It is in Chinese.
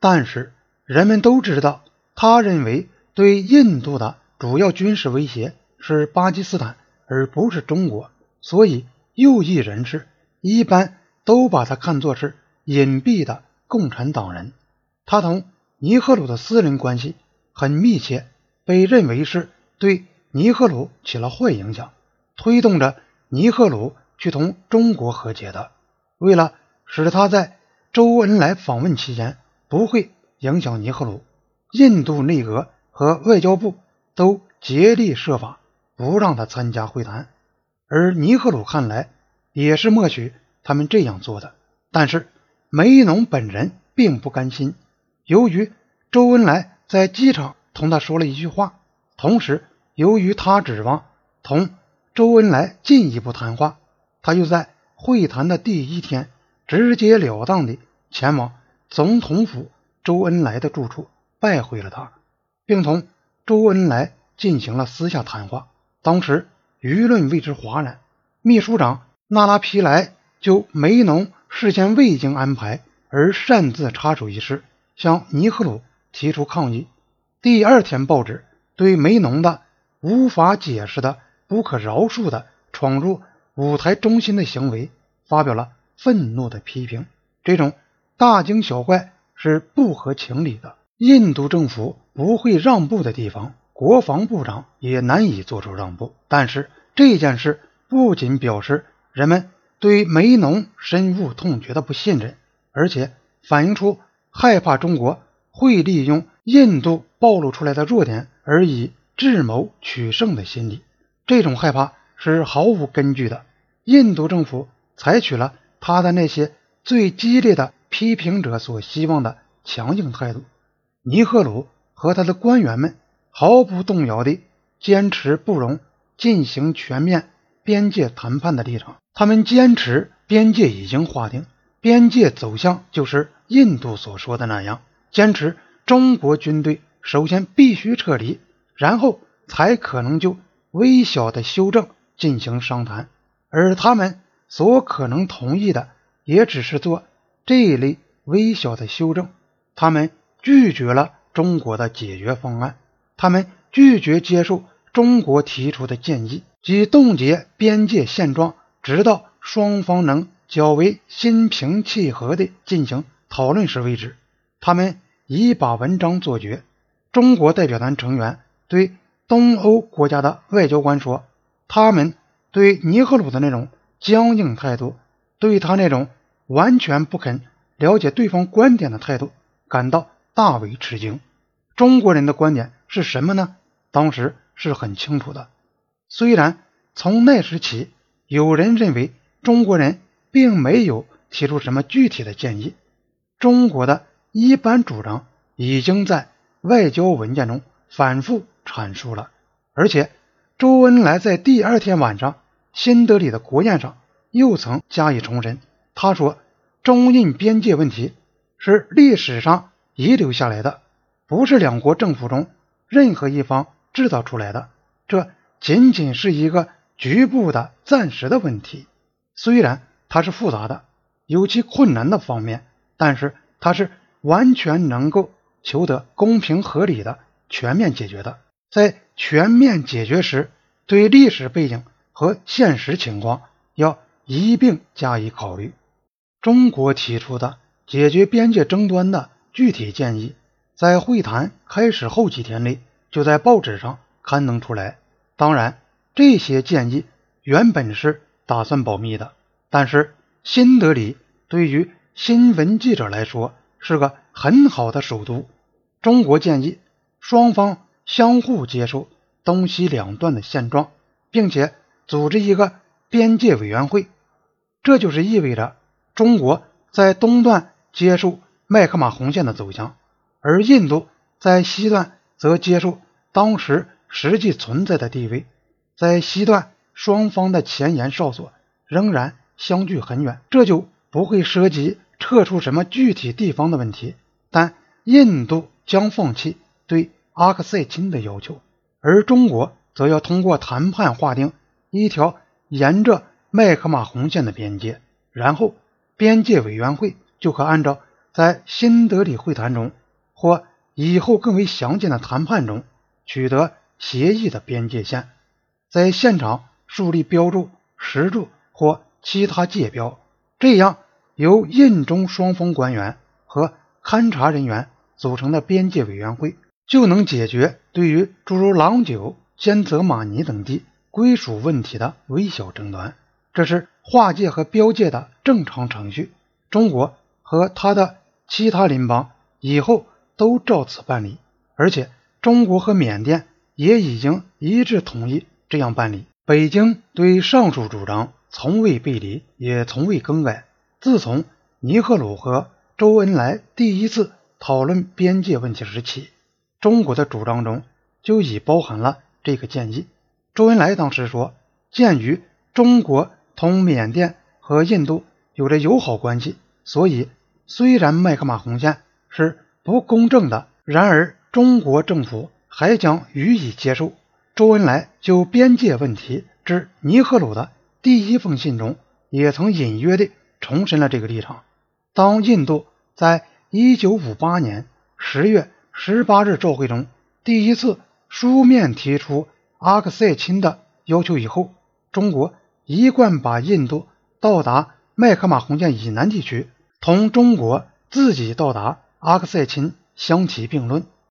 但是人们都知道，他认为对印度的主要军事威胁是巴基斯坦，而不是中国，所以右翼人士一般都把他看作是隐蔽的共产党人。他同尼赫鲁的私人关系很密切，被认为是对尼赫鲁起了坏影响，推动着尼赫鲁去同中国和解的。为了使他在周恩来访问期间不会影响尼赫鲁，印度内阁和外交部都竭力设法不让他参加会谈，而尼赫鲁看来也是默许他们这样做的。但是梅农本人并不甘心，由于周恩来在机场同他说了一句话，同时由于他指望同周恩来进一步谈话，他又在。会谈的第一天，直截了当地前往总统府周恩来的住处拜会了他，并同周恩来进行了私下谈话。当时舆论为之哗然，秘书长纳拉皮莱就梅农事先未经安排而擅自插手一事，向尼赫鲁提出抗议。第二天，报纸对梅农的无法解释的、不可饶恕的闯入。舞台中心的行为发表了愤怒的批评，这种大惊小怪是不合情理的。印度政府不会让步的地方，国防部长也难以做出让步。但是这件事不仅表示人们对梅农深恶痛绝的不信任，而且反映出害怕中国会利用印度暴露出来的弱点而以智谋取胜的心理。这种害怕是毫无根据的。印度政府采取了他的那些最激烈的批评者所希望的强硬态度。尼赫鲁和他的官员们毫不动摇地坚持不容进行全面边界谈判的立场。他们坚持边界已经划定，边界走向就是印度所说的那样。坚持中国军队首先必须撤离，然后才可能就微小的修正进行商谈。而他们所可能同意的，也只是做这一类微小的修正。他们拒绝了中国的解决方案，他们拒绝接受中国提出的建议，即冻结边界现状，直到双方能较为心平气和地进行讨论时为止。他们已把文章做绝。中国代表团成员对东欧国家的外交官说：“他们。”对尼赫鲁的那种僵硬态度，对他那种完全不肯了解对方观点的态度，感到大为吃惊。中国人的观点是什么呢？当时是很清楚的。虽然从那时起，有人认为中国人并没有提出什么具体的建议，中国的一般主张已经在外交文件中反复阐述了，而且。周恩来在第二天晚上新德里的国宴上又曾加以重申。他说：“中印边界问题是历史上遗留下来的，不是两国政府中任何一方制造出来的。这仅仅是一个局部的、暂时的问题。虽然它是复杂的，有其困难的方面，但是它是完全能够求得公平合理的全面解决的。”在全面解决时，对历史背景和现实情况要一并加以考虑。中国提出的解决边界争端的具体建议，在会谈开始后几天内就在报纸上刊登出来。当然，这些建议原本是打算保密的，但是新德里对于新闻记者来说是个很好的首都。中国建议双方。相互接受东西两段的现状，并且组织一个边界委员会，这就是意味着中国在东段接受麦克马洪线的走向，而印度在西段则接受当时实际存在的地位。在西段，双方的前沿哨所仍然相距很远，这就不会涉及撤出什么具体地方的问题。但印度将放弃对。阿克塞钦的要求，而中国则要通过谈判划定一条沿着麦克马洪线的边界，然后边界委员会就可按照在新德里会谈中或以后更为详尽的谈判中取得协议的边界线，在现场树立标注、石柱或其他界标，这样由印中双方官员和勘察人员组成的边界委员会就能解决对于诸如郎酒、兼泽马尼等地归属问题的微小争端。这是划界和标界的正常程序。中国和他的其他邻邦以后都照此办理，而且中国和缅甸也已经一致同意这样办理。北京对上述主张从未背离，也从未更改。自从尼赫鲁和周恩来第一次讨论边界问题时起，中国的主张中就已包含了这个建议。周恩来当时说：“鉴于中国同缅甸和印度。”有着友好关系，所以虽然麦克马洪线是不公正的，然而中国政府还将予以接受。周恩来就边界问题致尼赫鲁的第一封信中，也曾隐约地重申了这个立场。当印度在1958年10月18日召会中第一次书面提出阿克塞钦的要求以后，中国一贯把印度到达。麦克马洪线以南地区同中国自己到达阿克塞钦相提并论。